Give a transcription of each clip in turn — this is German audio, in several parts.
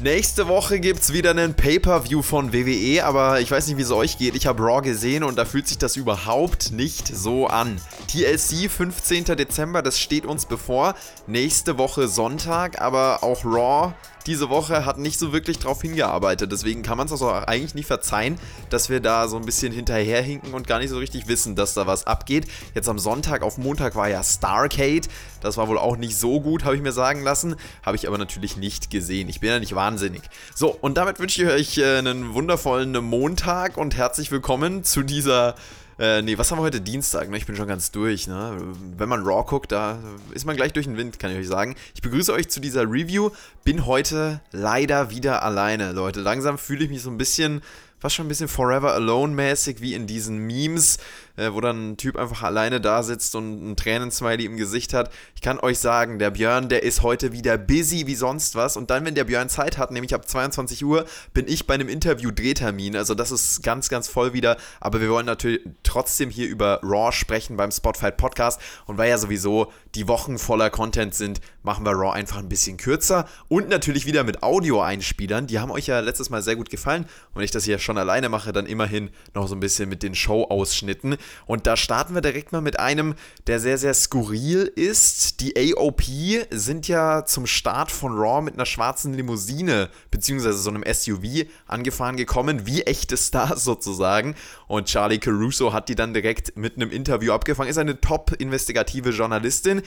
Nächste Woche gibt es wieder einen Pay-Per-View von WWE, aber ich weiß nicht, wie es euch geht. Ich habe Raw gesehen und da fühlt sich das überhaupt nicht so an. TLC 15. Dezember, das steht uns bevor. Nächste Woche Sonntag, aber auch Raw diese Woche hat nicht so wirklich drauf hingearbeitet. Deswegen kann man es also eigentlich nicht verzeihen, dass wir da so ein bisschen hinterherhinken und gar nicht so richtig wissen, dass da was abgeht. Jetzt am Sonntag auf Montag war ja Starcade. Das war wohl auch nicht so gut, habe ich mir sagen lassen. Habe ich aber natürlich nicht gesehen. Ich bin ja nicht wahnsinnig. So, und damit wünsche ich euch äh, einen wundervollen Montag und herzlich willkommen zu dieser äh, nee, was haben wir heute? Dienstag, ne? Ich bin schon ganz durch, ne? Wenn man Raw guckt, da ist man gleich durch den Wind, kann ich euch sagen. Ich begrüße euch zu dieser Review. Bin heute leider wieder alleine, Leute. Langsam fühle ich mich so ein bisschen fast schon ein bisschen Forever Alone-mäßig, wie in diesen Memes, äh, wo dann ein Typ einfach alleine da sitzt und ein Tränensmiley im Gesicht hat. Ich kann euch sagen, der Björn, der ist heute wieder busy wie sonst was. Und dann, wenn der Björn Zeit hat, nämlich ab 22 Uhr, bin ich bei einem Interview-Drehtermin. Also das ist ganz, ganz voll wieder. Aber wir wollen natürlich trotzdem hier über Raw sprechen beim Spotfight Podcast. Und weil ja sowieso die Wochen voller Content sind, machen wir Raw einfach ein bisschen kürzer. Und natürlich wieder mit Audio-Einspielern. Die haben euch ja letztes Mal sehr gut gefallen. Und wenn ich das hier schon alleine mache, dann immerhin noch so ein bisschen mit den Show-Ausschnitten. Und da starten wir direkt mal mit einem, der sehr, sehr skurril ist. Die AOP sind ja zum Start von Raw mit einer schwarzen Limousine, beziehungsweise so einem SUV angefahren gekommen, wie echte Stars sozusagen. Und Charlie Caruso hat die dann direkt mit einem Interview abgefangen. Ist eine top-investigative Journalistin.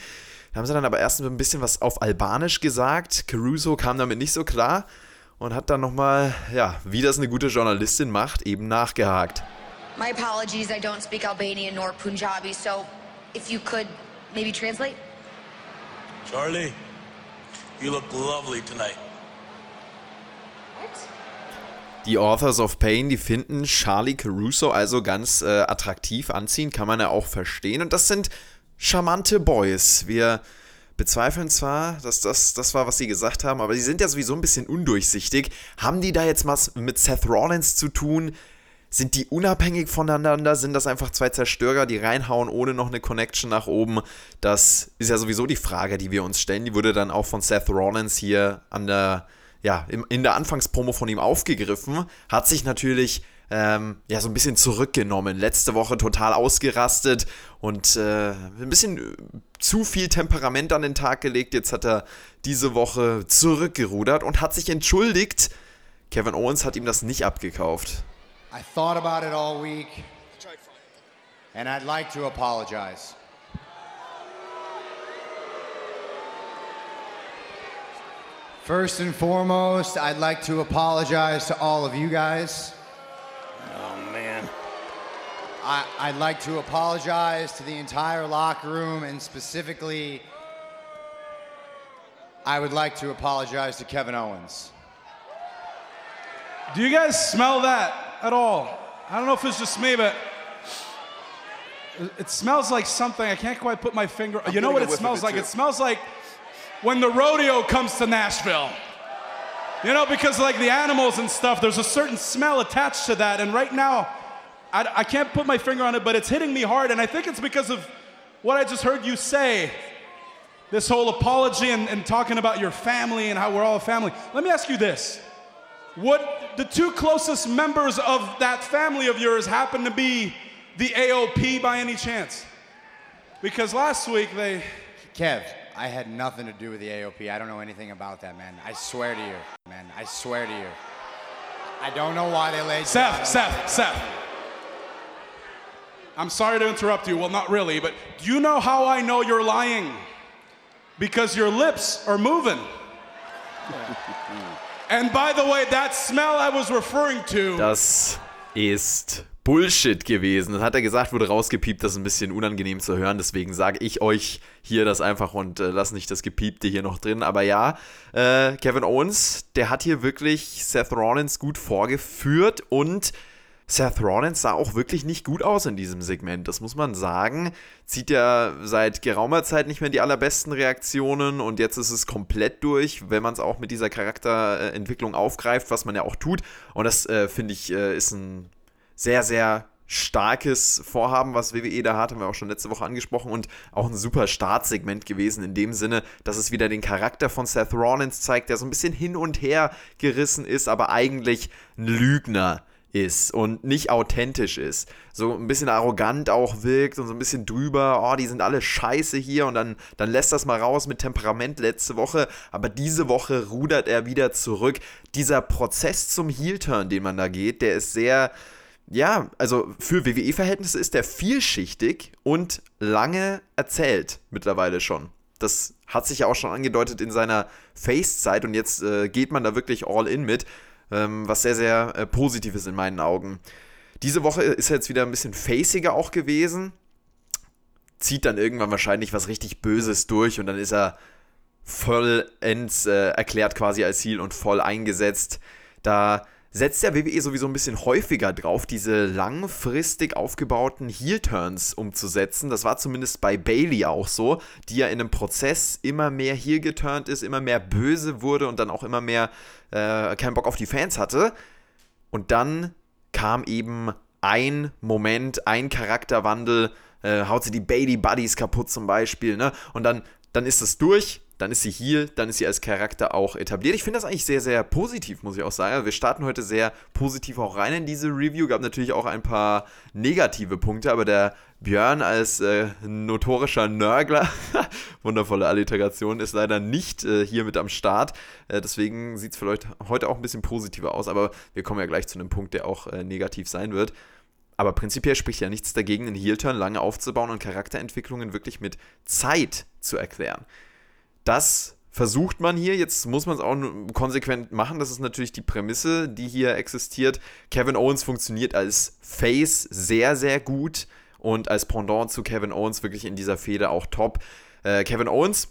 Da haben sie dann aber erst ein bisschen was auf Albanisch gesagt. Caruso kam damit nicht so klar und hat dann nochmal, ja, wie das eine gute Journalistin macht, eben nachgehakt. My apologies, I don't speak Albanian nor Punjabi, so if you could maybe translate? Charlie, you look lovely tonight. Die Authors of Pain, die finden Charlie Caruso also ganz äh, attraktiv anziehen, kann man ja auch verstehen. Und das sind charmante Boys. Wir bezweifeln zwar, dass das das war, was sie gesagt haben, aber sie sind ja sowieso ein bisschen undurchsichtig. Haben die da jetzt was mit Seth Rollins zu tun? Sind die unabhängig voneinander? Sind das einfach zwei Zerstörer, die reinhauen ohne noch eine Connection nach oben? Das ist ja sowieso die Frage, die wir uns stellen. Die wurde dann auch von Seth Rollins hier an der, ja, in der Anfangspromo von ihm aufgegriffen. Hat sich natürlich ähm, ja, so ein bisschen zurückgenommen. Letzte Woche total ausgerastet und äh, ein bisschen zu viel Temperament an den Tag gelegt. Jetzt hat er diese Woche zurückgerudert und hat sich entschuldigt. Kevin Owens hat ihm das nicht abgekauft. I thought about it all week, and I'd like to apologize. First and foremost, I'd like to apologize to all of you guys. Oh, man. I, I'd like to apologize to the entire locker room and specifically, I would like to apologize to Kevin Owens. Do you guys smell that at all? I don't know if it's just me, but it smells like something. I can't quite put my finger. I'm you know what it smells it, like? too. It smells like when the rodeo comes to Nashville. You know, because like the animals and stuff, there's a certain smell attached to that. And right now, I, I can't put my finger on it, but it's hitting me hard. And I think it's because of what I just heard you say. This whole apology and, and talking about your family and how we're all a family. Let me ask you this. Would the two closest members of that family of yours happen to be the AOP by any chance? Because last week they. Kev, I had nothing to do with the AOP. I don't know anything about that, man. I swear to you, man. I swear to you. I don't know why they laid. Seth, Seth, Seth. I'm sorry to interrupt you. Well, not really, but do you know how I know you're lying? Because your lips are moving. And by the way, that smell I was referring to. Das ist Bullshit gewesen. Das hat er gesagt, wurde rausgepiept, das ist ein bisschen unangenehm zu hören. Deswegen sage ich euch hier das einfach und äh, lass nicht das Gepiepte hier noch drin. Aber ja, äh, Kevin Owens, der hat hier wirklich Seth Rollins gut vorgeführt und Seth Rollins sah auch wirklich nicht gut aus in diesem Segment, das muss man sagen. Zieht ja seit geraumer Zeit nicht mehr die allerbesten Reaktionen und jetzt ist es komplett durch, wenn man es auch mit dieser Charakterentwicklung aufgreift, was man ja auch tut. Und das äh, finde ich äh, ist ein sehr, sehr starkes Vorhaben, was WWE da hat, haben wir auch schon letzte Woche angesprochen und auch ein super Startsegment gewesen in dem Sinne, dass es wieder den Charakter von Seth Rollins zeigt, der so ein bisschen hin und her gerissen ist, aber eigentlich ein Lügner ist und nicht authentisch ist. So ein bisschen arrogant auch wirkt und so ein bisschen drüber, oh, die sind alle scheiße hier und dann, dann lässt das mal raus mit Temperament letzte Woche, aber diese Woche rudert er wieder zurück. Dieser Prozess zum Heel-Turn, den man da geht, der ist sehr ja, also für WWE-Verhältnisse ist der vielschichtig und lange erzählt mittlerweile schon. Das hat sich ja auch schon angedeutet in seiner Face-Zeit und jetzt äh, geht man da wirklich all in mit, ähm, was sehr, sehr äh, positiv ist in meinen Augen. Diese Woche ist er jetzt wieder ein bisschen faciger auch gewesen, zieht dann irgendwann wahrscheinlich was richtig Böses durch und dann ist er vollends äh, erklärt quasi als Ziel und voll eingesetzt. Da setzt der WWE sowieso ein bisschen häufiger drauf, diese langfristig aufgebauten Heel-Turns umzusetzen. Das war zumindest bei Bailey auch so, die ja in einem Prozess immer mehr Heel geturnt ist, immer mehr böse wurde und dann auch immer mehr äh, keinen Bock auf die Fans hatte. Und dann kam eben ein Moment, ein Charakterwandel, äh, haut sie die Bailey Buddies kaputt zum Beispiel, ne? Und dann, dann ist es durch dann ist sie hier, dann ist sie als Charakter auch etabliert. Ich finde das eigentlich sehr, sehr positiv, muss ich auch sagen. Also wir starten heute sehr positiv auch rein in diese Review. Gab natürlich auch ein paar negative Punkte, aber der Björn als äh, notorischer Nörgler, wundervolle Alliteration, ist leider nicht äh, hier mit am Start. Äh, deswegen sieht es vielleicht heute auch ein bisschen positiver aus, aber wir kommen ja gleich zu einem Punkt, der auch äh, negativ sein wird. Aber prinzipiell spricht ja nichts dagegen, einen Heel-Turn lange aufzubauen und Charakterentwicklungen wirklich mit Zeit zu erklären. Das versucht man hier. Jetzt muss man es auch konsequent machen. Das ist natürlich die Prämisse, die hier existiert. Kevin Owens funktioniert als Face sehr, sehr gut und als Pendant zu Kevin Owens wirklich in dieser Fehde auch top. Äh, Kevin Owens,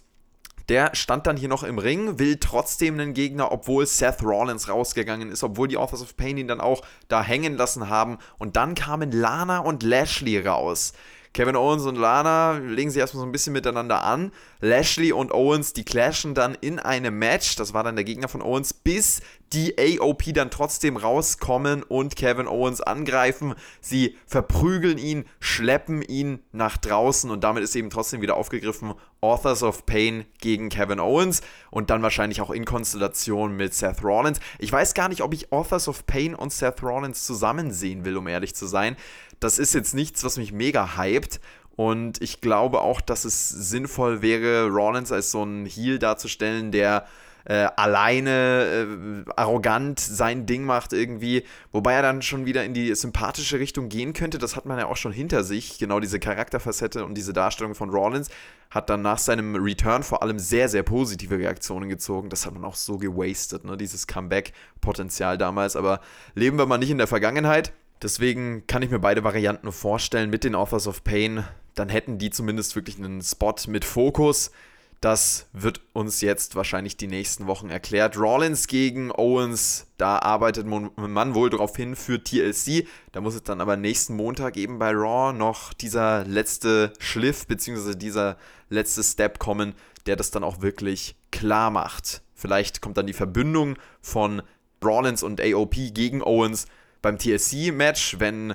der stand dann hier noch im Ring, will trotzdem einen Gegner, obwohl Seth Rollins rausgegangen ist, obwohl die Authors of Pain ihn dann auch da hängen lassen haben. Und dann kamen Lana und Lashley raus. Kevin Owens und Lana legen sich erstmal so ein bisschen miteinander an. Lashley und Owens, die clashen dann in einem Match. Das war dann der Gegner von Owens, bis die AOP dann trotzdem rauskommen und Kevin Owens angreifen. Sie verprügeln ihn, schleppen ihn nach draußen und damit ist eben trotzdem wieder aufgegriffen Authors of Pain gegen Kevin Owens und dann wahrscheinlich auch in Konstellation mit Seth Rollins. Ich weiß gar nicht, ob ich Authors of Pain und Seth Rollins zusammen sehen will, um ehrlich zu sein das ist jetzt nichts, was mich mega hypt. Und ich glaube auch, dass es sinnvoll wäre, Rollins als so ein Heel darzustellen, der äh, alleine äh, arrogant sein Ding macht irgendwie, wobei er dann schon wieder in die sympathische Richtung gehen könnte. Das hat man ja auch schon hinter sich. Genau diese Charakterfacette und diese Darstellung von Rollins hat dann nach seinem Return vor allem sehr, sehr positive Reaktionen gezogen. Das hat man auch so gewastet, ne? dieses Comeback-Potenzial damals. Aber leben wir mal nicht in der Vergangenheit. Deswegen kann ich mir beide Varianten vorstellen mit den Authors of Pain. Dann hätten die zumindest wirklich einen Spot mit Fokus. Das wird uns jetzt wahrscheinlich die nächsten Wochen erklärt. Rollins gegen Owens, da arbeitet man wohl darauf hin für TLC. Da muss es dann aber nächsten Montag eben bei Raw noch dieser letzte Schliff bzw. dieser letzte Step kommen, der das dann auch wirklich klar macht. Vielleicht kommt dann die Verbündung von Rollins und AOP gegen Owens beim TLC-Match, wenn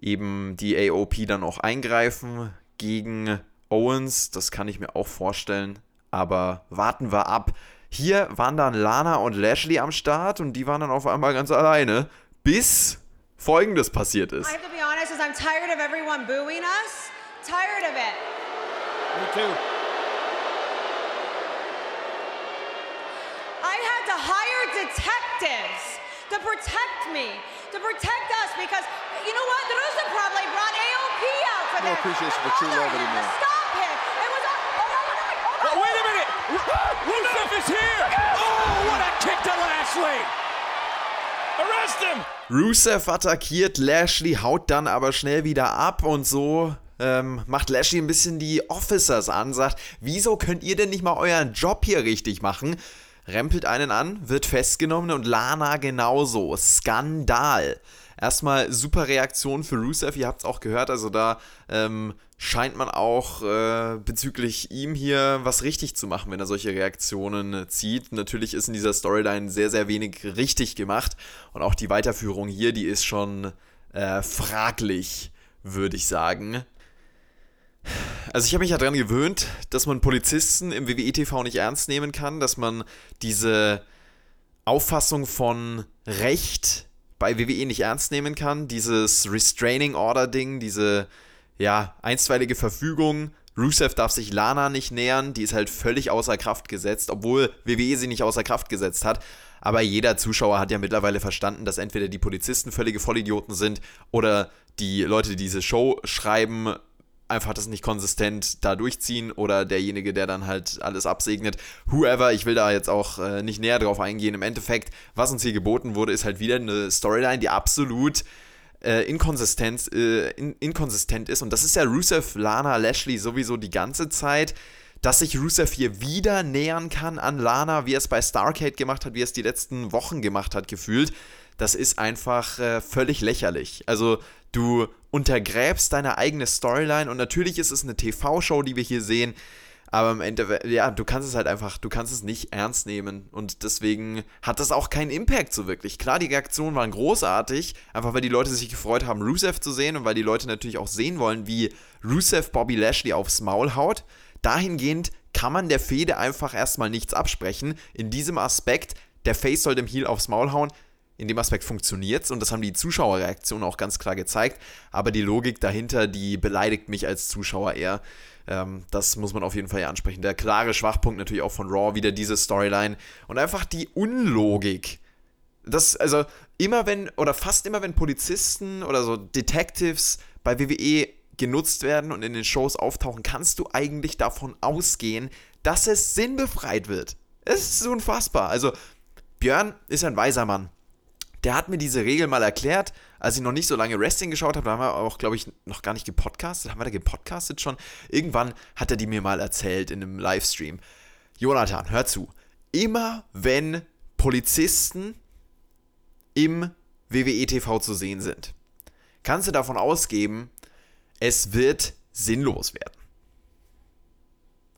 eben die AOP dann auch eingreifen gegen Owens. Das kann ich mir auch vorstellen. Aber warten wir ab. Hier waren dann Lana und Lashley am Start und die waren dann auf einmal ganz alleine, bis folgendes passiert ist. I have to be honest, I'm tired of everyone booing us. Tired of it. Me too. I had to hire detectives to protect me to protect us because, you know what? The Rusev probably brought AOP out for no appreciation for true love anymore. Stop him. It was a, oh, no, no, no, oh, wait a minute. Rusev is here. Oh, what a kick to Lashley. Arrest him. Rusev attackiert Lashley, haut dann aber schnell wieder ab und so ähm, macht Lashley ein bisschen die Officers an, sagt, wieso könnt ihr denn nicht mal euren Job hier richtig machen? Rempelt einen an, wird festgenommen und Lana genauso. Skandal. Erstmal super Reaktion für Rusev, ihr habt es auch gehört, also da ähm, scheint man auch äh, bezüglich ihm hier was richtig zu machen, wenn er solche Reaktionen äh, zieht. Natürlich ist in dieser Storyline sehr, sehr wenig richtig gemacht und auch die Weiterführung hier, die ist schon äh, fraglich, würde ich sagen. Also ich habe mich ja daran gewöhnt, dass man Polizisten im WWE-TV nicht ernst nehmen kann, dass man diese Auffassung von Recht bei WWE nicht ernst nehmen kann, dieses Restraining Order Ding, diese ja, einstweilige Verfügung, Rusev darf sich Lana nicht nähern, die ist halt völlig außer Kraft gesetzt, obwohl WWE sie nicht außer Kraft gesetzt hat. Aber jeder Zuschauer hat ja mittlerweile verstanden, dass entweder die Polizisten völlige Vollidioten sind oder die Leute, die diese Show schreiben, einfach das nicht konsistent da durchziehen oder derjenige, der dann halt alles absegnet. Whoever, ich will da jetzt auch äh, nicht näher drauf eingehen. Im Endeffekt, was uns hier geboten wurde, ist halt wieder eine Storyline, die absolut äh, inkonsistent, äh, in, inkonsistent ist. Und das ist ja Rusev, Lana, Lashley sowieso die ganze Zeit. Dass sich Rusev hier wieder nähern kann an Lana, wie er es bei Starcade gemacht hat, wie er es die letzten Wochen gemacht hat, gefühlt das ist einfach äh, völlig lächerlich. Also du untergräbst deine eigene Storyline und natürlich ist es eine TV-Show, die wir hier sehen, aber im Endeffekt, ja, du kannst es halt einfach, du kannst es nicht ernst nehmen und deswegen hat das auch keinen Impact so wirklich. Klar, die Reaktionen waren großartig, einfach weil die Leute sich gefreut haben, Rusev zu sehen und weil die Leute natürlich auch sehen wollen, wie Rusev Bobby Lashley aufs Maul haut. Dahingehend kann man der Fehde einfach erstmal nichts absprechen. In diesem Aspekt, der Face soll dem Heel aufs Maul hauen, in dem Aspekt funktioniert es und das haben die Zuschauerreaktionen auch ganz klar gezeigt. Aber die Logik dahinter, die beleidigt mich als Zuschauer eher. Ähm, das muss man auf jeden Fall ja ansprechen. Der klare Schwachpunkt natürlich auch von Raw, wieder diese Storyline und einfach die Unlogik. Das, also immer wenn, oder fast immer wenn Polizisten oder so Detectives bei WWE genutzt werden und in den Shows auftauchen, kannst du eigentlich davon ausgehen, dass es sinnbefreit wird. Es ist unfassbar. Also, Björn ist ein weiser Mann der hat mir diese Regel mal erklärt, als ich noch nicht so lange Wrestling geschaut habe. Da haben wir auch, glaube ich, noch gar nicht gepodcastet. Haben wir da gepodcastet schon? Irgendwann hat er die mir mal erzählt in einem Livestream. Jonathan, hör zu. Immer wenn Polizisten im WWE TV zu sehen sind, kannst du davon ausgeben, es wird sinnlos werden.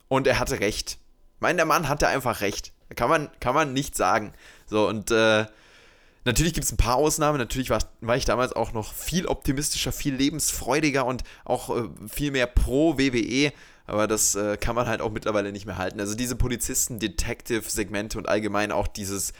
Und er hatte recht. Ich meine, der Mann hatte einfach recht. Kann man, kann man nicht sagen. So, und äh, Natürlich gibt es ein paar Ausnahmen. Natürlich war, war, ich damals auch noch viel optimistischer, viel lebensfreudiger und auch äh, viel mehr pro WWE. Aber das äh, kann man halt auch mittlerweile nicht mehr halten. Also diese Polizisten-Detective-Segmente und allgemein auch dieses,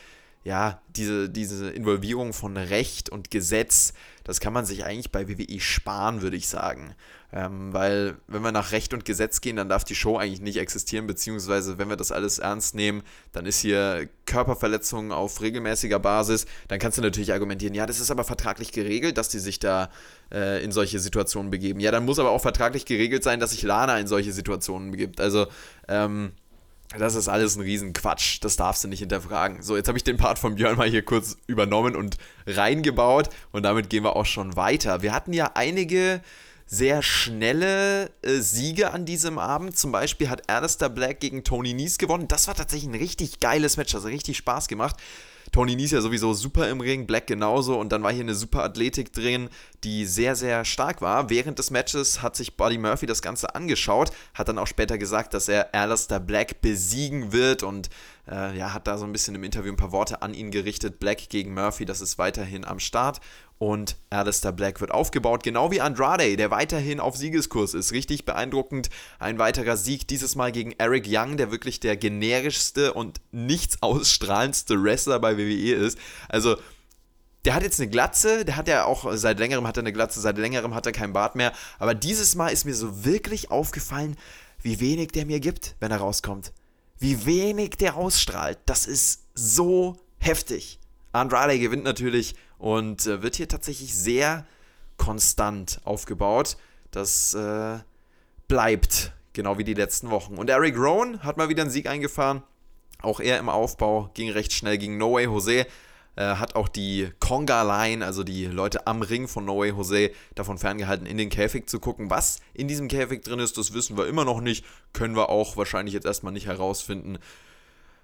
ja, diese, diese Involvierung von Recht und Gesetz, das kann man sich eigentlich bei WWE sparen, würde ich sagen. Ähm, weil wenn wir nach Recht und Gesetz gehen, dann darf die Show eigentlich nicht existieren, beziehungsweise wenn wir das alles ernst nehmen, dann ist hier Körperverletzung auf regelmäßiger Basis. Dann kannst du natürlich argumentieren, ja, das ist aber vertraglich geregelt, dass die sich da äh, in solche Situationen begeben. Ja, dann muss aber auch vertraglich geregelt sein, dass sich Lana in solche Situationen begibt. Also, ähm, das ist alles ein Riesenquatsch. Das darfst du nicht hinterfragen. So, jetzt habe ich den Part von Björn mal hier kurz übernommen und reingebaut. Und damit gehen wir auch schon weiter. Wir hatten ja einige sehr schnelle äh, Siege an diesem Abend. Zum Beispiel hat Alistair Black gegen Tony Nies gewonnen. Das war tatsächlich ein richtig geiles Match, das hat richtig Spaß gemacht. Tony Nies ja sowieso super im Ring, Black genauso und dann war hier eine super Athletik drin, die sehr, sehr stark war. Während des Matches hat sich Buddy Murphy das Ganze angeschaut, hat dann auch später gesagt, dass er Alistair Black besiegen wird und äh, ja, hat da so ein bisschen im Interview ein paar Worte an ihn gerichtet. Black gegen Murphy, das ist weiterhin am Start und Alistair Black wird aufgebaut, genau wie Andrade, der weiterhin auf Siegeskurs ist. Richtig beeindruckend. Ein weiterer Sieg, dieses Mal gegen Eric Young, der wirklich der generischste und nichts ausstrahlendste Wrestler bei WWE ist. Also, der hat jetzt eine Glatze, der hat ja auch seit längerem hat er eine Glatze, seit längerem hat er kein Bart mehr. Aber dieses Mal ist mir so wirklich aufgefallen, wie wenig der mir gibt, wenn er rauskommt. Wie wenig der ausstrahlt. Das ist so heftig. Andrade gewinnt natürlich und äh, wird hier tatsächlich sehr konstant aufgebaut. Das äh, bleibt genau wie die letzten Wochen. Und Eric Rowan hat mal wieder einen Sieg eingefahren. Auch er im Aufbau ging recht schnell gegen No Way Jose. Äh, hat auch die Conga-Line, also die Leute am Ring von No Way Jose, davon ferngehalten, in den Käfig zu gucken. Was in diesem Käfig drin ist, das wissen wir immer noch nicht. Können wir auch wahrscheinlich jetzt erstmal nicht herausfinden.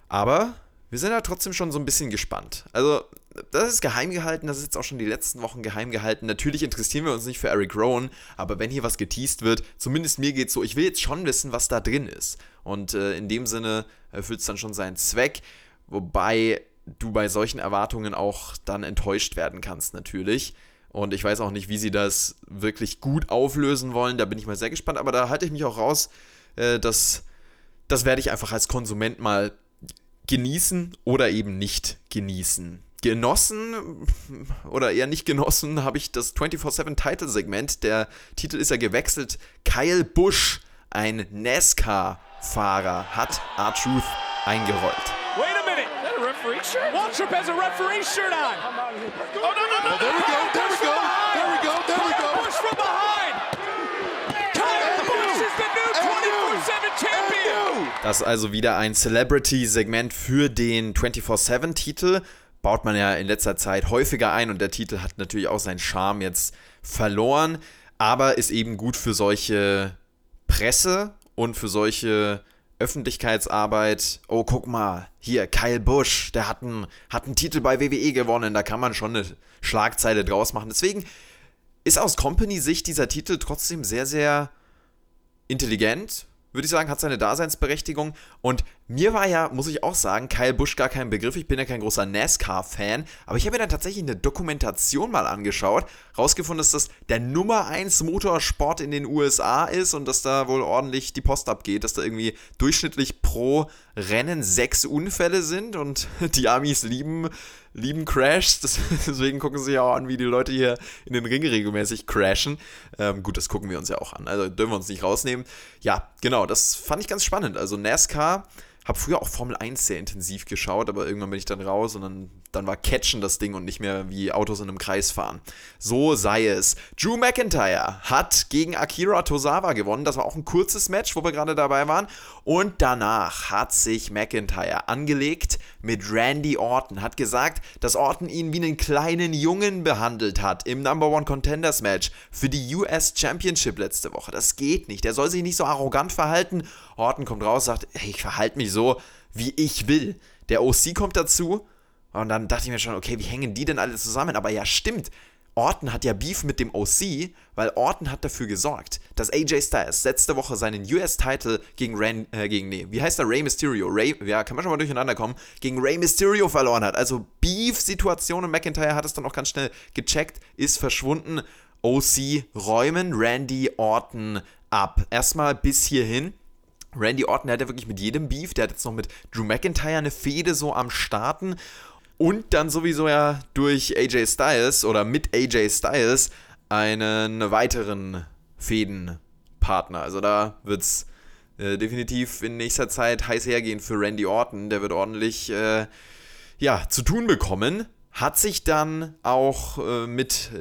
Aber wir sind ja trotzdem schon so ein bisschen gespannt. Also, das ist geheim gehalten, das ist jetzt auch schon die letzten Wochen geheim gehalten. Natürlich interessieren wir uns nicht für Eric Rowan, aber wenn hier was geteased wird, zumindest mir geht es so, ich will jetzt schon wissen, was da drin ist. Und äh, in dem Sinne erfüllt es dann schon seinen Zweck, wobei du bei solchen Erwartungen auch dann enttäuscht werden kannst, natürlich. Und ich weiß auch nicht, wie sie das wirklich gut auflösen wollen. Da bin ich mal sehr gespannt. Aber da halte ich mich auch raus. Äh, das, das werde ich einfach als Konsument mal genießen oder eben nicht genießen. Genossen oder eher nicht genossen habe ich das 24-7-Title-Segment. Der Titel ist ja gewechselt. Kyle Busch, ein NASCAR-Fahrer, hat R-Truth eingerollt. Wait a minute. Is that a referee shirt? Waltrip has a referee shirt on. Oh, no, no, no. Oh, there we go, there we go, there we go, there we go. Busch from behind. Kyle Busch is the new 24-7 champion. Das ist also wieder ein Celebrity-Segment für den 24-7-Titel. Baut man ja in letzter Zeit häufiger ein und der Titel hat natürlich auch seinen Charme jetzt verloren, aber ist eben gut für solche Presse und für solche Öffentlichkeitsarbeit. Oh, guck mal, hier, Kyle Busch, der hat einen, hat einen Titel bei WWE gewonnen, da kann man schon eine Schlagzeile draus machen. Deswegen ist aus Company-Sicht dieser Titel trotzdem sehr, sehr intelligent, würde ich sagen, hat seine Daseinsberechtigung. Und mir war ja, muss ich auch sagen, Kyle Busch gar kein Begriff. Ich bin ja kein großer NASCAR-Fan. Aber ich habe mir dann tatsächlich eine Dokumentation mal angeschaut. Rausgefunden, dass das der Nummer 1 Motorsport in den USA ist und dass da wohl ordentlich die Post abgeht. Dass da irgendwie durchschnittlich pro Rennen sechs Unfälle sind. Und die Amis lieben, lieben Crashs. Deswegen gucken sie ja auch an, wie die Leute hier in den Ring regelmäßig crashen. Ähm, gut, das gucken wir uns ja auch an. Also dürfen wir uns nicht rausnehmen. Ja, genau, das fand ich ganz spannend. Also NASCAR habe früher auch Formel 1 sehr intensiv geschaut, aber irgendwann bin ich dann raus und dann, dann war Catchen das Ding und nicht mehr wie Autos in einem Kreis fahren. So sei es. Drew McIntyre hat gegen Akira Tozawa gewonnen. Das war auch ein kurzes Match, wo wir gerade dabei waren. Und danach hat sich McIntyre angelegt mit Randy Orton. Hat gesagt, dass Orton ihn wie einen kleinen Jungen behandelt hat im Number One Contenders Match für die US Championship letzte Woche. Das geht nicht. Der soll sich nicht so arrogant verhalten. Orton kommt raus, sagt, hey, ich verhalte mich so, wie ich will. Der OC kommt dazu und dann dachte ich mir schon, okay, wie hängen die denn alle zusammen? Aber ja, stimmt. Orton hat ja Beef mit dem OC, weil Orton hat dafür gesorgt, dass AJ Styles letzte Woche seinen US-Title gegen Ran, äh, gegen, nee, wie heißt der? Ray Mysterio. Ray, ja, kann man schon mal durcheinander kommen, gegen Ray Mysterio verloren hat. Also Beef-Situation und McIntyre hat es dann auch ganz schnell gecheckt, ist verschwunden. OC räumen Randy Orton ab. Erstmal bis hierhin. Randy Orton, der hat ja wirklich mit jedem Beef, der hat jetzt noch mit Drew McIntyre eine Fehde so am Starten und dann sowieso ja durch AJ Styles oder mit AJ Styles einen weiteren Fädenpartner. Also da wird es äh, definitiv in nächster Zeit heiß hergehen für Randy Orton. Der wird ordentlich äh, ja, zu tun bekommen. Hat sich dann auch äh, mit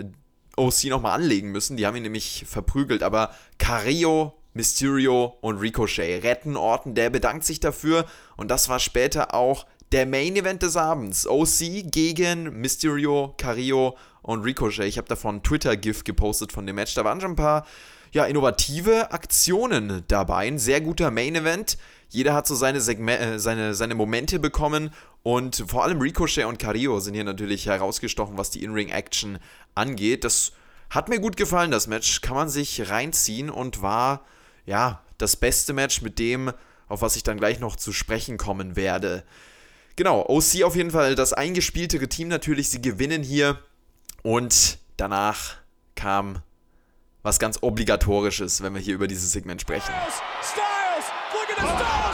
OC nochmal anlegen müssen. Die haben ihn nämlich verprügelt. Aber Carrillo, Mysterio und Ricochet retten Orton. Der bedankt sich dafür. Und das war später auch der Main Event des Abends. OC gegen Mysterio, Carrillo und Ricochet. Ich habe davon Twitter-GIF gepostet von dem Match. Da waren schon ein paar ja, innovative Aktionen dabei. Ein sehr guter Main Event. Jeder hat so seine, Segme äh, seine, seine Momente bekommen und vor allem Ricochet und Carrillo sind hier natürlich herausgestochen, was die In-Ring-Action angeht. Das hat mir gut gefallen, das Match. Kann man sich reinziehen und war, ja, das beste Match mit dem, auf was ich dann gleich noch zu sprechen kommen werde. Genau, OC auf jeden Fall das eingespieltere Team natürlich. Sie gewinnen hier und danach kam was ganz Obligatorisches, wenn wir hier über dieses Segment sprechen. Styles, look at the Styles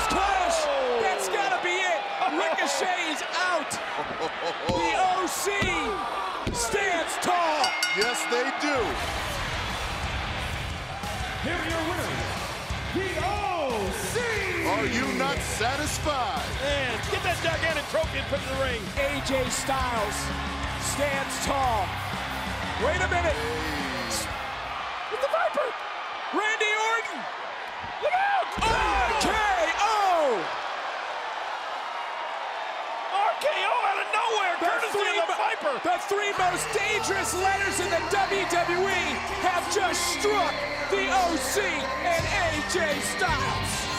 Are you not satisfied? And get that gigantic trophy and put it in the ring. AJ Styles stands tall. Wait a minute. With the Viper. Randy Orton. Look out. RKO. RKO out of nowhere. Courtesy of the Viper. The three most dangerous letters in the WWE have just struck the OC and AJ Styles.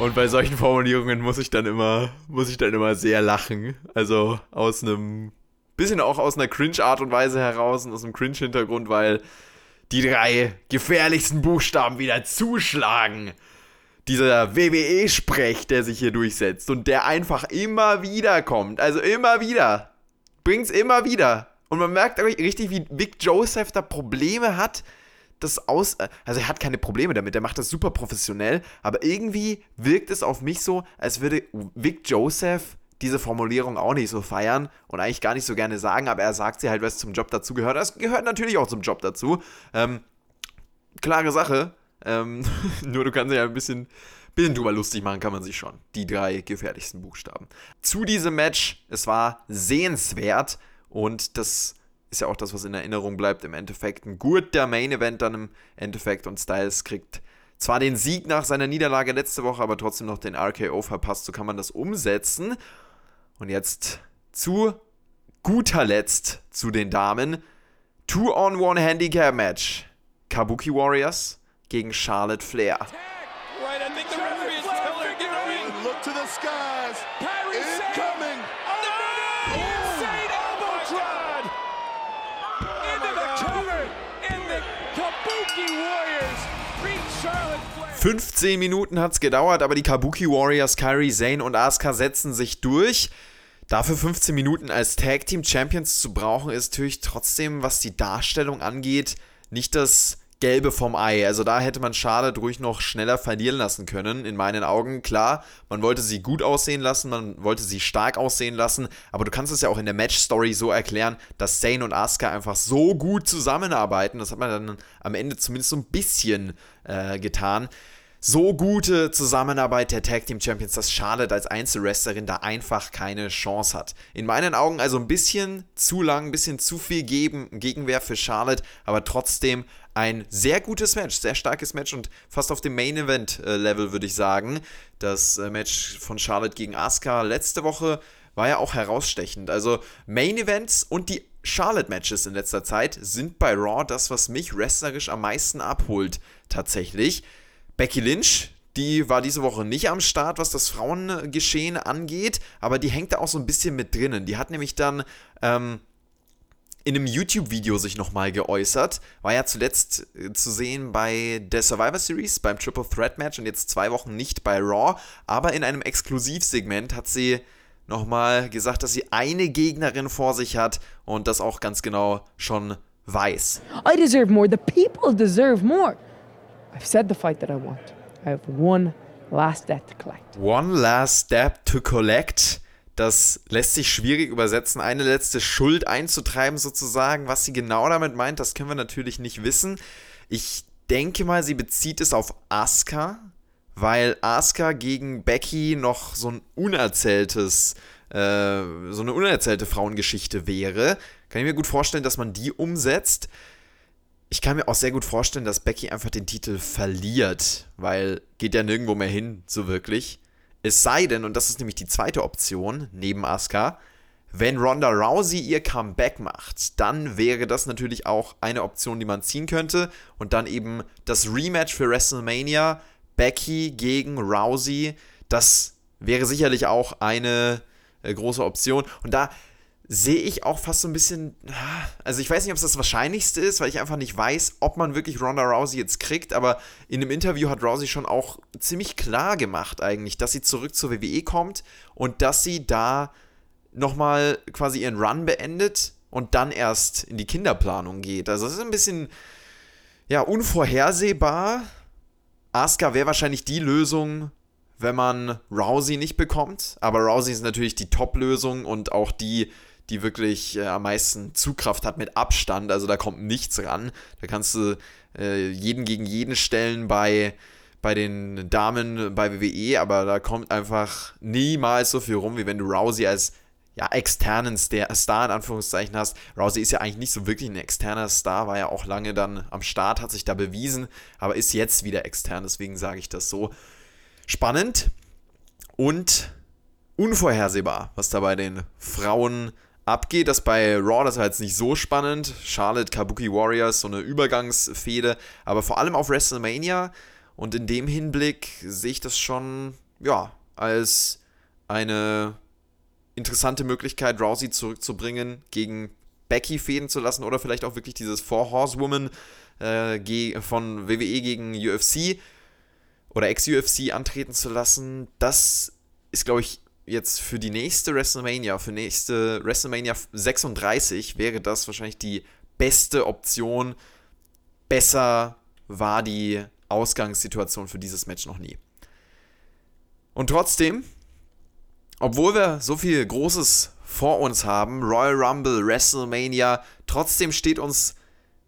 Und bei solchen Formulierungen muss ich dann immer, muss ich dann immer sehr lachen. Also aus einem bisschen auch aus einer Cringe-Art und Weise heraus und aus einem Cringe-Hintergrund, weil die drei gefährlichsten Buchstaben wieder zuschlagen. Dieser WWE-Sprech, der sich hier durchsetzt und der einfach immer wieder kommt. Also immer wieder. Bringt's immer wieder. Und man merkt richtig, wie Vic Joseph da Probleme hat, das aus. Also er hat keine Probleme damit, er macht das super professionell, aber irgendwie wirkt es auf mich so, als würde Vic Joseph diese Formulierung auch nicht so feiern und eigentlich gar nicht so gerne sagen, aber er sagt sie halt, was zum Job dazu gehört. Das gehört natürlich auch zum Job dazu. Ähm, klare Sache. Ähm, nur du kannst ja ein bisschen, bisschen drüber lustig machen, kann man sich schon. Die drei gefährlichsten Buchstaben. Zu diesem Match, es war sehenswert und das ist ja auch das, was in Erinnerung bleibt. Im Endeffekt ein guter Main Event dann im Endeffekt und Styles kriegt zwar den Sieg nach seiner Niederlage letzte Woche, aber trotzdem noch den RKO verpasst. So kann man das umsetzen. Und jetzt zu guter Letzt zu den Damen. Two-on-One-Handicap-Match. Kabuki Warriors gegen Charlotte Flair. 15 Minuten hat es gedauert, aber die Kabuki Warriors, Kyrie Zane und Asuka setzen sich durch. Dafür 15 Minuten als Tag Team Champions zu brauchen, ist natürlich trotzdem, was die Darstellung angeht, nicht das Gelbe vom Ei. Also da hätte man Charlotte ruhig noch schneller verlieren lassen können, in meinen Augen. Klar, man wollte sie gut aussehen lassen, man wollte sie stark aussehen lassen, aber du kannst es ja auch in der Match-Story so erklären, dass Zane und Asuka einfach so gut zusammenarbeiten. Das hat man dann am Ende zumindest so ein bisschen äh, getan so gute Zusammenarbeit der Tag Team Champions, dass Charlotte als Einzelwrestlerin da einfach keine Chance hat. In meinen Augen also ein bisschen zu lang, ein bisschen zu viel geben, Gegenwehr für Charlotte, aber trotzdem ein sehr gutes Match, sehr starkes Match und fast auf dem Main Event äh, Level würde ich sagen. Das äh, Match von Charlotte gegen Asuka letzte Woche war ja auch herausstechend. Also Main Events und die Charlotte Matches in letzter Zeit sind bei Raw das, was mich wrestlerisch am meisten abholt tatsächlich. Becky Lynch, die war diese Woche nicht am Start, was das Frauengeschehen angeht, aber die hängt da auch so ein bisschen mit drinnen. Die hat nämlich dann ähm, in einem YouTube-Video sich nochmal geäußert. War ja zuletzt äh, zu sehen bei der Survivor Series, beim Triple Threat Match und jetzt zwei Wochen nicht bei Raw. Aber in einem Exklusivsegment hat sie nochmal gesagt, dass sie eine Gegnerin vor sich hat und das auch ganz genau schon weiß. I deserve more. The people deserve more. I've said the fight that I want. I have one last debt to collect. One last step to collect. Das lässt sich schwierig übersetzen, eine letzte Schuld einzutreiben sozusagen. Was sie genau damit meint, das können wir natürlich nicht wissen. Ich denke mal, sie bezieht es auf Asuka, weil Asuka gegen Becky noch so ein unerzähltes, äh, so eine unerzählte Frauengeschichte wäre. Kann ich mir gut vorstellen, dass man die umsetzt. Ich kann mir auch sehr gut vorstellen, dass Becky einfach den Titel verliert, weil geht ja nirgendwo mehr hin, so wirklich. Es sei denn, und das ist nämlich die zweite Option neben Asuka, wenn Ronda Rousey ihr Comeback macht, dann wäre das natürlich auch eine Option, die man ziehen könnte. Und dann eben das Rematch für WrestleMania, Becky gegen Rousey, das wäre sicherlich auch eine äh, große Option. Und da sehe ich auch fast so ein bisschen, also ich weiß nicht, ob es das Wahrscheinlichste ist, weil ich einfach nicht weiß, ob man wirklich Ronda Rousey jetzt kriegt, aber in einem Interview hat Rousey schon auch ziemlich klar gemacht eigentlich, dass sie zurück zur WWE kommt und dass sie da nochmal quasi ihren Run beendet und dann erst in die Kinderplanung geht. Also es ist ein bisschen, ja, unvorhersehbar. Asuka wäre wahrscheinlich die Lösung, wenn man Rousey nicht bekommt, aber Rousey ist natürlich die Top-Lösung und auch die, die wirklich äh, am meisten Zugkraft hat mit Abstand. Also da kommt nichts ran. Da kannst du äh, jeden gegen jeden stellen bei, bei den Damen bei WWE, aber da kommt einfach niemals so viel rum, wie wenn du Rousey als ja, externen Star in Anführungszeichen hast. Rousey ist ja eigentlich nicht so wirklich ein externer Star, war ja auch lange dann am Start, hat sich da bewiesen, aber ist jetzt wieder extern, deswegen sage ich das so. Spannend und unvorhersehbar, was da bei den Frauen abgeht. Das bei Raw, das war jetzt nicht so spannend. Charlotte, Kabuki Warriors, so eine Übergangsfehde. Aber vor allem auf WrestleMania und in dem Hinblick sehe ich das schon ja, als eine interessante Möglichkeit, Rousey zurückzubringen, gegen Becky fäden zu lassen oder vielleicht auch wirklich dieses Four Horsewoman äh, von WWE gegen UFC oder Ex-UFC antreten zu lassen. Das ist, glaube ich, jetzt für die nächste WrestleMania, für nächste WrestleMania 36 wäre das wahrscheinlich die beste Option. Besser war die Ausgangssituation für dieses Match noch nie. Und trotzdem, obwohl wir so viel Großes vor uns haben, Royal Rumble, WrestleMania, trotzdem steht uns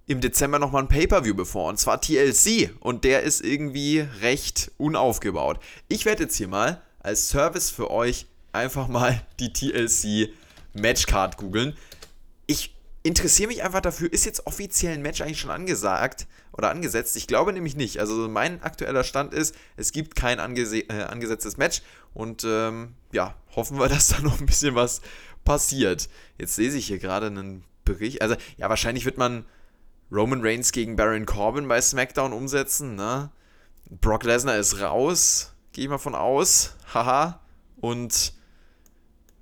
im Dezember nochmal ein Pay-Per-View bevor, und zwar TLC, und der ist irgendwie recht unaufgebaut. Ich werde jetzt hier mal als Service für euch einfach mal die TLC Matchcard googeln. Ich interessiere mich einfach dafür, ist jetzt offiziell ein Match eigentlich schon angesagt oder angesetzt? Ich glaube nämlich nicht. Also mein aktueller Stand ist, es gibt kein angese äh, angesetztes Match und ähm, ja, hoffen wir, dass da noch ein bisschen was passiert. Jetzt lese ich hier gerade einen Bericht. Also ja, wahrscheinlich wird man Roman Reigns gegen Baron Corbin bei SmackDown umsetzen. Ne? Brock Lesnar ist raus, gehe ich mal von aus. Haha. Und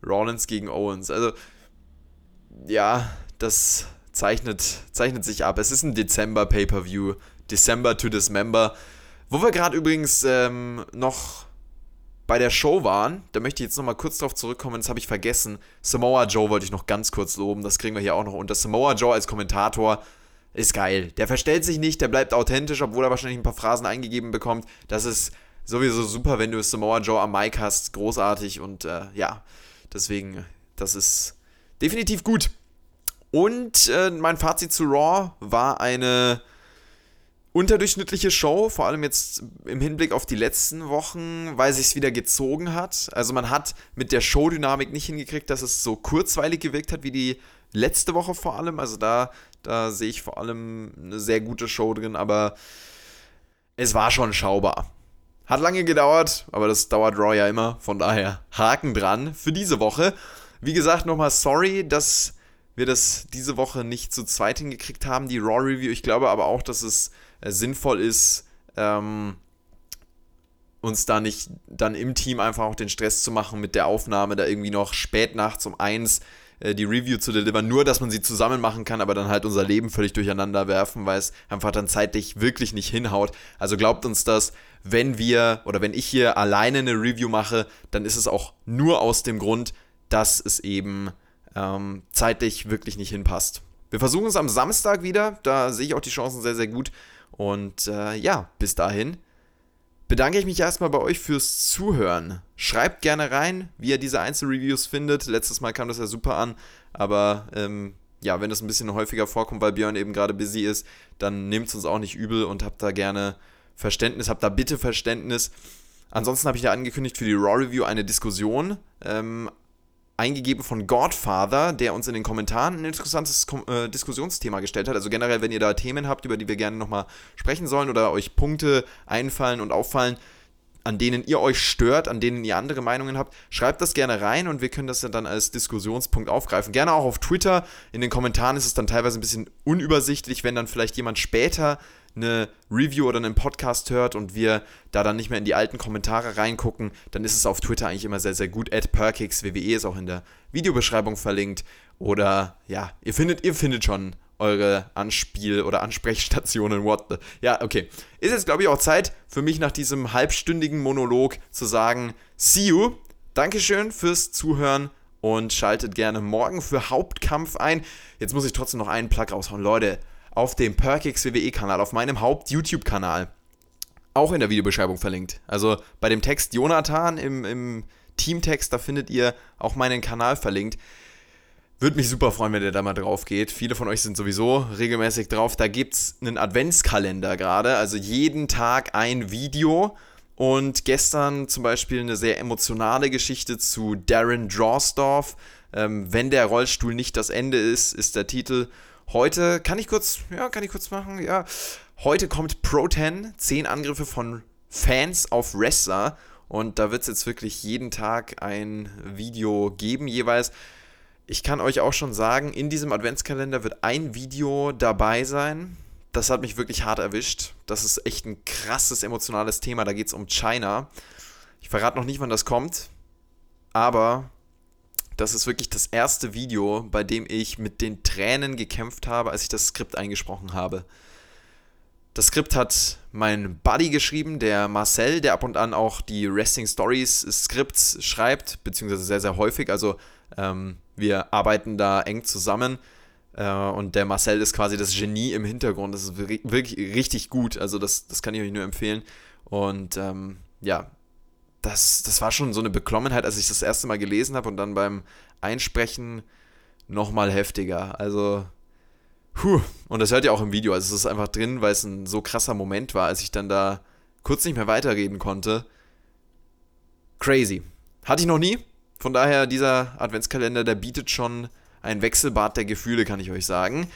Rollins gegen Owens. Also ja, das zeichnet, zeichnet sich ab. Es ist ein Dezember Pay-per-View. December to Dismember. Wo wir gerade übrigens ähm, noch bei der Show waren, da möchte ich jetzt nochmal kurz drauf zurückkommen, das habe ich vergessen. Samoa Joe wollte ich noch ganz kurz loben, das kriegen wir hier auch noch unter. Samoa Joe als Kommentator ist geil. Der verstellt sich nicht, der bleibt authentisch, obwohl er wahrscheinlich ein paar Phrasen eingegeben bekommt. Das ist sowieso super, wenn du Samoa Joe am Mic hast. Großartig und äh, ja, deswegen, das ist definitiv gut. Und äh, mein Fazit zu Raw war eine unterdurchschnittliche Show, vor allem jetzt im Hinblick auf die letzten Wochen, weil sich es wieder gezogen hat. Also man hat mit der Showdynamik nicht hingekriegt, dass es so kurzweilig gewirkt hat wie die letzte Woche vor allem. Also da, da sehe ich vor allem eine sehr gute Show drin, aber es war schon schaubar. Hat lange gedauert, aber das dauert Raw ja immer. Von daher Haken dran für diese Woche. Wie gesagt, nochmal sorry, dass wir das diese Woche nicht zu zweit hingekriegt haben, die Raw Review. Ich glaube aber auch, dass es äh, sinnvoll ist, ähm, uns da nicht dann im Team einfach auch den Stress zu machen mit der Aufnahme, da irgendwie noch spät nachts um eins äh, die Review zu delivern, nur dass man sie zusammen machen kann, aber dann halt unser Leben völlig durcheinander werfen, weil es einfach dann zeitlich wirklich nicht hinhaut. Also glaubt uns das, wenn wir oder wenn ich hier alleine eine Review mache, dann ist es auch nur aus dem Grund, dass es eben ähm, zeitlich wirklich nicht hinpasst. Wir versuchen es am Samstag wieder, da sehe ich auch die Chancen sehr, sehr gut. Und äh, ja, bis dahin bedanke ich mich erstmal bei euch fürs Zuhören. Schreibt gerne rein, wie ihr diese Einzelreviews findet. Letztes Mal kam das ja super an, aber ähm, ja, wenn das ein bisschen häufiger vorkommt, weil Björn eben gerade busy ist, dann nehmt es uns auch nicht übel und habt da gerne Verständnis, habt da bitte Verständnis. Ansonsten habe ich ja angekündigt für die Raw Review eine Diskussion. Ähm, eingegeben von Godfather, der uns in den Kommentaren ein interessantes äh, Diskussionsthema gestellt hat. Also generell, wenn ihr da Themen habt, über die wir gerne nochmal sprechen sollen oder euch Punkte einfallen und auffallen, an denen ihr euch stört, an denen ihr andere Meinungen habt, schreibt das gerne rein und wir können das dann als Diskussionspunkt aufgreifen. Gerne auch auf Twitter. In den Kommentaren ist es dann teilweise ein bisschen unübersichtlich, wenn dann vielleicht jemand später eine Review oder einen Podcast hört und wir da dann nicht mehr in die alten Kommentare reingucken, dann ist es auf Twitter eigentlich immer sehr, sehr gut. At WWE ist auch in der Videobeschreibung verlinkt. Oder ja, ihr findet, ihr findet schon eure Anspiel- oder Ansprechstationen. What the? Ja, okay. Ist jetzt, glaube ich, auch Zeit für mich nach diesem halbstündigen Monolog zu sagen, see you. Dankeschön fürs Zuhören und schaltet gerne morgen für Hauptkampf ein. Jetzt muss ich trotzdem noch einen Plug raushauen. Leute, auf dem Perkix WWE-Kanal, auf meinem Haupt-YouTube-Kanal. Auch in der Videobeschreibung verlinkt. Also bei dem Text Jonathan im, im Teamtext, da findet ihr auch meinen Kanal verlinkt. Würde mich super freuen, wenn ihr da mal drauf geht. Viele von euch sind sowieso regelmäßig drauf. Da gibt es einen Adventskalender gerade, also jeden Tag ein Video. Und gestern zum Beispiel eine sehr emotionale Geschichte zu Darren Drawsdorf. Ähm, wenn der Rollstuhl nicht das Ende ist, ist der Titel. Heute kann ich kurz, ja, kann ich kurz machen, ja. Heute kommt Pro 10, 10 Angriffe von Fans auf Wrestler. Und da wird es jetzt wirklich jeden Tag ein Video geben, jeweils. Ich kann euch auch schon sagen, in diesem Adventskalender wird ein Video dabei sein. Das hat mich wirklich hart erwischt. Das ist echt ein krasses emotionales Thema. Da geht es um China. Ich verrate noch nicht, wann das kommt, aber das ist wirklich das erste Video, bei dem ich mit den Tränen gekämpft habe, als ich das Skript eingesprochen habe. Das Skript hat mein Buddy geschrieben, der Marcel, der ab und an auch die Wrestling Stories Skripts schreibt, beziehungsweise sehr, sehr häufig. Also ähm, wir arbeiten da eng zusammen. Äh, und der Marcel ist quasi das Genie im Hintergrund. Das ist wirklich richtig gut. Also das, das kann ich euch nur empfehlen. Und ähm, ja, das, das war schon so eine Beklommenheit, als ich das erste Mal gelesen habe und dann beim Einsprechen nochmal heftiger. Also Puh, und das hört ihr auch im Video. Also es ist einfach drin, weil es ein so krasser Moment war, als ich dann da kurz nicht mehr weiterreden konnte. Crazy. Hatte ich noch nie. Von daher, dieser Adventskalender, der bietet schon ein Wechselbad der Gefühle, kann ich euch sagen.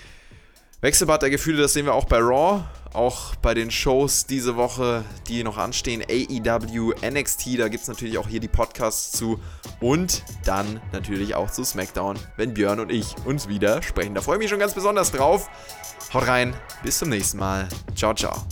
Wechselbad der Gefühle, das sehen wir auch bei Raw, auch bei den Shows diese Woche, die noch anstehen, AEW, NXT, da gibt es natürlich auch hier die Podcasts zu und dann natürlich auch zu SmackDown, wenn Björn und ich uns wieder sprechen. Da freue ich mich schon ganz besonders drauf. Haut rein, bis zum nächsten Mal. Ciao, ciao.